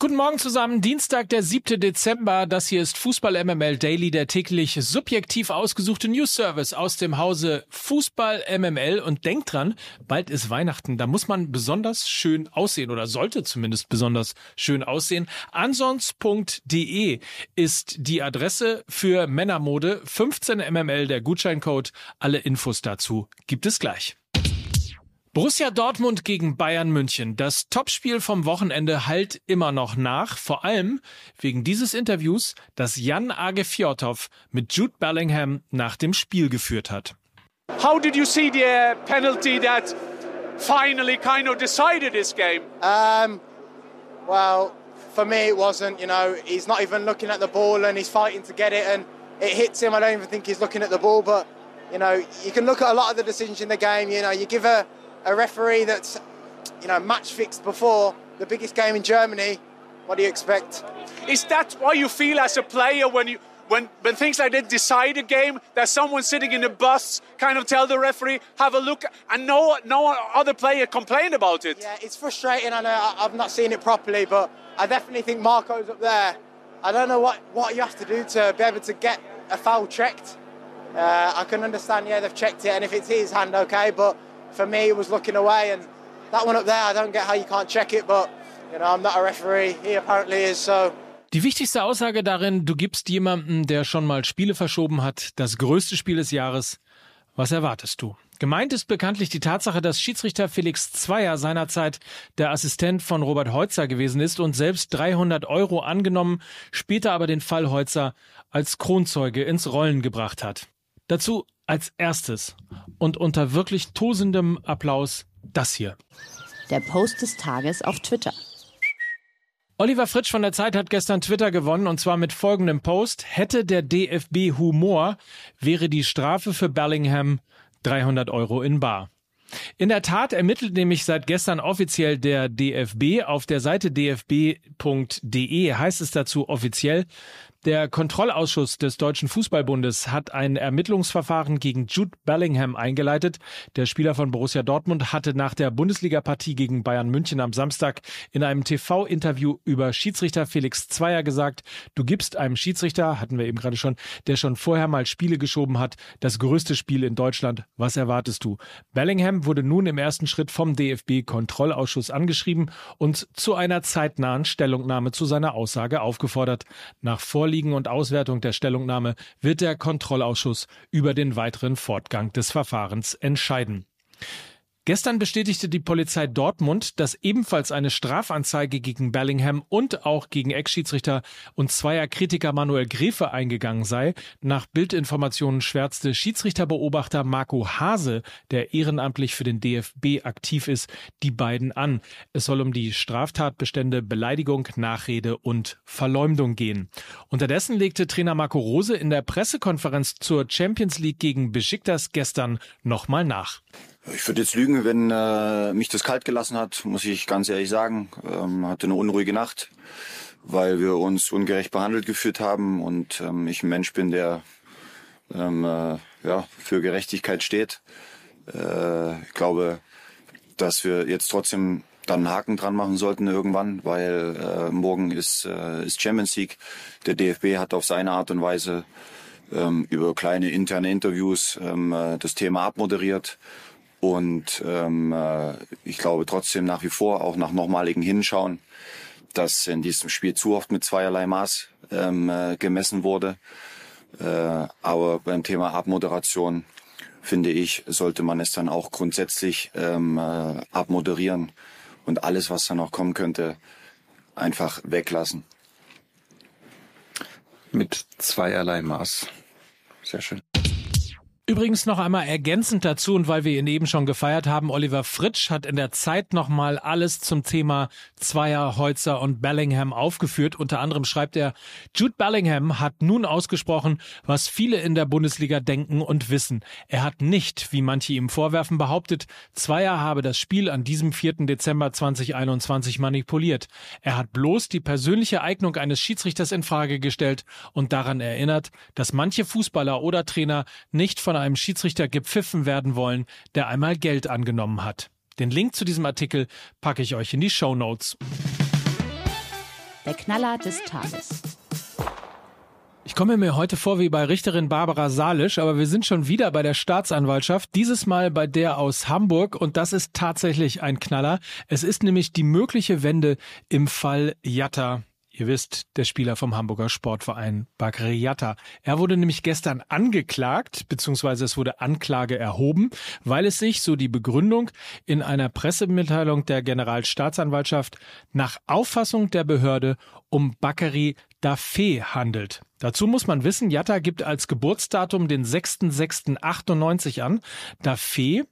Guten Morgen zusammen, Dienstag, der 7. Dezember. Das hier ist Fußball MML Daily, der täglich subjektiv ausgesuchte News Service aus dem Hause Fußball MML. Und denkt dran, bald ist Weihnachten. Da muss man besonders schön aussehen oder sollte zumindest besonders schön aussehen. Ansons.de ist die Adresse für Männermode. 15 MML der Gutscheincode. Alle Infos dazu gibt es gleich. Borussia Dortmund gegen Bayern München. Das Topspiel vom Wochenende halt immer noch nach, vor allem wegen dieses Interviews, das Jan Age Fjordhoff mit Jude Bellingham nach dem Spiel geführt hat. How did you see the uh, penalty that finally kind of decided this game? Um, well, for me it wasn't. You know, he's not even looking at the ball and he's fighting to get it, and it hits him. I don't even think he's looking at the ball, but you know, you can look at a lot of the decisions in the game. You know, you give a a referee that's, you know, match fixed before the biggest game in Germany. What do you expect? Is that why you feel as a player when you when when things like that decide a game that someone sitting in the bus kind of tell the referee have a look and no no other player complain about it? Yeah, it's frustrating. I know I've not seen it properly, but I definitely think Marco's up there. I don't know what what you have to do to be able to get a foul checked. Uh, I can understand, yeah, they've checked it, and if it's his hand, okay, but for me, it was looking away, and that one up there, I don't get how you can't check it, but you know, I'm not a referee. He apparently is, so. Die wichtigste Aussage darin, du gibst jemandem, der schon mal Spiele verschoben hat, das größte Spiel des Jahres. Was erwartest du? Gemeint ist bekanntlich die Tatsache, dass Schiedsrichter Felix Zweier seinerzeit der Assistent von Robert Heutzer gewesen ist und selbst 300 Euro angenommen, später aber den Fall Heutzer als Kronzeuge ins Rollen gebracht hat. Dazu als erstes und unter wirklich tosendem Applaus das hier. Der Post des Tages auf Twitter. Oliver Fritsch von der Zeit hat gestern Twitter gewonnen und zwar mit folgendem Post. Hätte der DFB Humor, wäre die Strafe für Bellingham 300 Euro in Bar. In der Tat ermittelt nämlich seit gestern offiziell der DFB. Auf der Seite dfb.de heißt es dazu offiziell, der Kontrollausschuss des Deutschen Fußballbundes hat ein Ermittlungsverfahren gegen Jude Bellingham eingeleitet. Der Spieler von Borussia Dortmund hatte nach der Bundesligapartie gegen Bayern München am Samstag in einem TV-Interview über Schiedsrichter Felix Zweier gesagt, du gibst einem Schiedsrichter, hatten wir eben gerade schon, der schon vorher mal Spiele geschoben hat, das größte Spiel in Deutschland. Was erwartest du? Bellingham wurde nun im ersten Schritt vom DFB-Kontrollausschuss angeschrieben und zu einer zeitnahen Stellungnahme zu seiner Aussage aufgefordert. Nach Vor Vorliegen und Auswertung der Stellungnahme wird der Kontrollausschuss über den weiteren Fortgang des Verfahrens entscheiden. Gestern bestätigte die Polizei Dortmund, dass ebenfalls eine Strafanzeige gegen Bellingham und auch gegen Ex-Schiedsrichter und zweier Kritiker Manuel Grefe eingegangen sei. Nach Bildinformationen schwärzte Schiedsrichterbeobachter Marco Hase, der ehrenamtlich für den DFB aktiv ist, die beiden an. Es soll um die Straftatbestände Beleidigung, Nachrede und Verleumdung gehen. Unterdessen legte Trainer Marco Rose in der Pressekonferenz zur Champions League gegen Besiktas gestern nochmal nach. Ich würde jetzt lügen, wenn äh, mich das kalt gelassen hat, muss ich ganz ehrlich sagen. Ähm, hatte eine unruhige Nacht, weil wir uns ungerecht behandelt gefühlt haben und ähm, ich ein Mensch bin, der ähm, äh, ja, für Gerechtigkeit steht. Äh, ich glaube, dass wir jetzt trotzdem dann einen Haken dran machen sollten irgendwann, weil äh, morgen ist, äh, ist Champions League. Der DFB hat auf seine Art und Weise ähm, über kleine interne Interviews ähm, äh, das Thema abmoderiert. Und ähm, äh, ich glaube trotzdem nach wie vor, auch nach nochmaligen Hinschauen, dass in diesem Spiel zu oft mit zweierlei Maß ähm, äh, gemessen wurde. Äh, aber beim Thema Abmoderation, finde ich, sollte man es dann auch grundsätzlich ähm, äh, abmoderieren und alles, was dann noch kommen könnte, einfach weglassen. Mit zweierlei Maß. Sehr schön. Übrigens noch einmal ergänzend dazu und weil wir ihn eben schon gefeiert haben, Oliver Fritsch hat in der Zeit nochmal alles zum Thema Zweier, Holzer und Bellingham aufgeführt. Unter anderem schreibt er, Jude Bellingham hat nun ausgesprochen, was viele in der Bundesliga denken und wissen. Er hat nicht, wie manche ihm vorwerfen, behauptet, Zweier habe das Spiel an diesem 4. Dezember 2021 manipuliert. Er hat bloß die persönliche Eignung eines Schiedsrichters in Frage gestellt und daran erinnert, dass manche Fußballer oder Trainer nicht von einem Schiedsrichter gepfiffen werden wollen, der einmal Geld angenommen hat. Den Link zu diesem Artikel packe ich euch in die Show Notes. Der Knaller des Tages. Ich komme mir heute vor wie bei Richterin Barbara Salisch, aber wir sind schon wieder bei der Staatsanwaltschaft, dieses Mal bei der aus Hamburg und das ist tatsächlich ein Knaller. Es ist nämlich die mögliche Wende im Fall Jatta. Ihr wisst, der Spieler vom Hamburger Sportverein Bakri Yatta. Er wurde nämlich gestern angeklagt, beziehungsweise es wurde Anklage erhoben, weil es sich, so die Begründung, in einer Pressemitteilung der Generalstaatsanwaltschaft nach Auffassung der Behörde um Bakary Dafé handelt. Dazu muss man wissen, Yatta gibt als Geburtsdatum den 6.6.98 an. Dafé,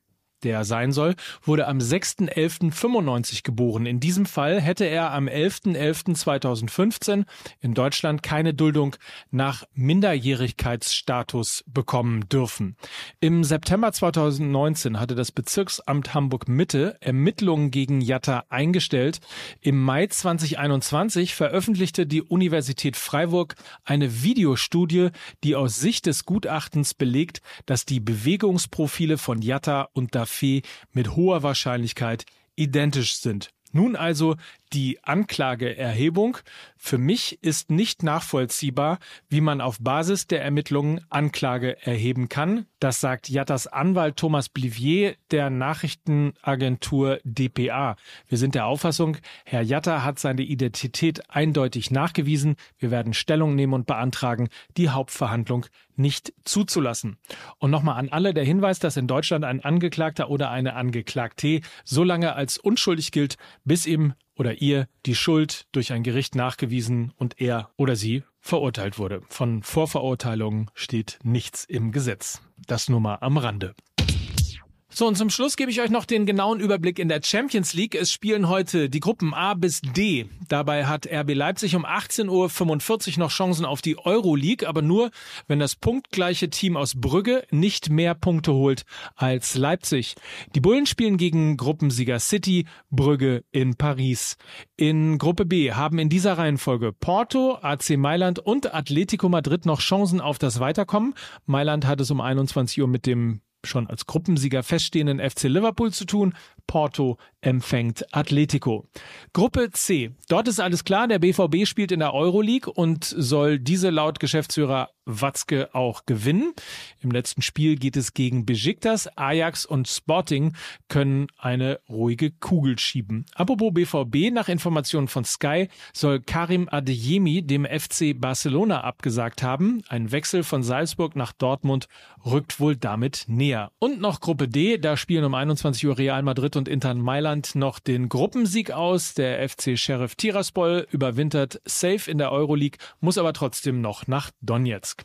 der sein soll, wurde am 6.11.95 geboren. In diesem Fall hätte er am 11.11.2015 in Deutschland keine Duldung nach Minderjährigkeitsstatus bekommen dürfen. Im September 2019 hatte das Bezirksamt Hamburg Mitte Ermittlungen gegen Jatta eingestellt. Im Mai 2021 veröffentlichte die Universität Freiburg eine Videostudie, die aus Sicht des Gutachtens belegt, dass die Bewegungsprofile von Jatta Dafé mit hoher Wahrscheinlichkeit identisch sind. Nun also die Anklageerhebung. Für mich ist nicht nachvollziehbar, wie man auf Basis der Ermittlungen Anklage erheben kann. Das sagt Jattas Anwalt Thomas Blivier der Nachrichtenagentur dpa. Wir sind der Auffassung, Herr Jatta hat seine Identität eindeutig nachgewiesen. Wir werden Stellung nehmen und beantragen, die Hauptverhandlung nicht zuzulassen. Und nochmal an alle der Hinweis, dass in Deutschland ein Angeklagter oder eine Angeklagte so lange als unschuldig gilt, bis ihm oder ihr die Schuld durch ein Gericht nachgewiesen und er oder sie verurteilt wurde. Von Vorverurteilungen steht nichts im Gesetz. Das nur mal am Rande. So, und zum Schluss gebe ich euch noch den genauen Überblick in der Champions League. Es spielen heute die Gruppen A bis D. Dabei hat RB Leipzig um 18.45 Uhr noch Chancen auf die Euroleague, aber nur, wenn das punktgleiche Team aus Brügge nicht mehr Punkte holt als Leipzig. Die Bullen spielen gegen Gruppensieger City, Brügge in Paris. In Gruppe B haben in dieser Reihenfolge Porto, AC Mailand und Atletico Madrid noch Chancen auf das Weiterkommen. Mailand hat es um 21 Uhr mit dem schon als Gruppensieger feststehenden FC Liverpool zu tun. Porto empfängt Atletico. Gruppe C. Dort ist alles klar. Der BVB spielt in der Euroleague und soll diese laut Geschäftsführer Watzke auch gewinnen. Im letzten Spiel geht es gegen Besiktas. Ajax und Sporting können eine ruhige Kugel schieben. Apropos BVB, nach Informationen von Sky soll Karim Adeyemi dem FC Barcelona abgesagt haben. Ein Wechsel von Salzburg nach Dortmund rückt wohl damit näher. Und noch Gruppe D, da spielen um 21 Uhr Real Madrid und Inter Mailand noch den Gruppensieg aus. Der FC Sheriff Tiraspol überwintert safe in der Euroleague, muss aber trotzdem noch nach Donetsk.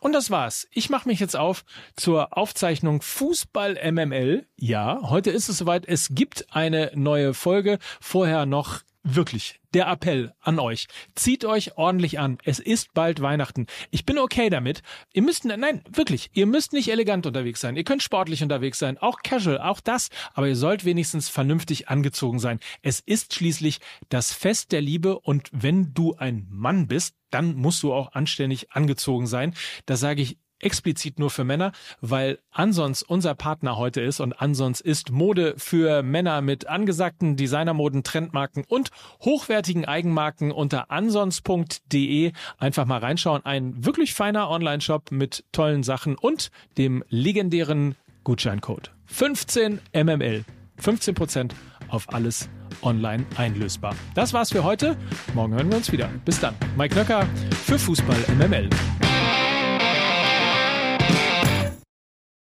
Und das war's. Ich mache mich jetzt auf zur Aufzeichnung Fußball MML. Ja, heute ist es soweit. Es gibt eine neue Folge. Vorher noch wirklich der Appell an euch. Zieht euch ordentlich an. Es ist bald Weihnachten. Ich bin okay damit. Ihr müsst, nein, wirklich, ihr müsst nicht elegant unterwegs sein. Ihr könnt sportlich unterwegs sein, auch casual, auch das. Aber ihr sollt wenigstens vernünftig angezogen sein. Es ist schließlich das Fest der Liebe und wenn du ein Mann bist, dann musst du auch anständig angezogen sein. Das sage ich explizit nur für Männer, weil Ansons unser Partner heute ist und Ansons ist Mode für Männer mit angesagten Designermoden, Trendmarken und hochwertigen Eigenmarken unter ansons.de. Einfach mal reinschauen. Ein wirklich feiner Online-Shop mit tollen Sachen und dem legendären Gutscheincode 15 MML. 15 Prozent auf alles online einlösbar. Das war's für heute. Morgen hören wir uns wieder. Bis dann. Mike Nöcker für Fußball MML.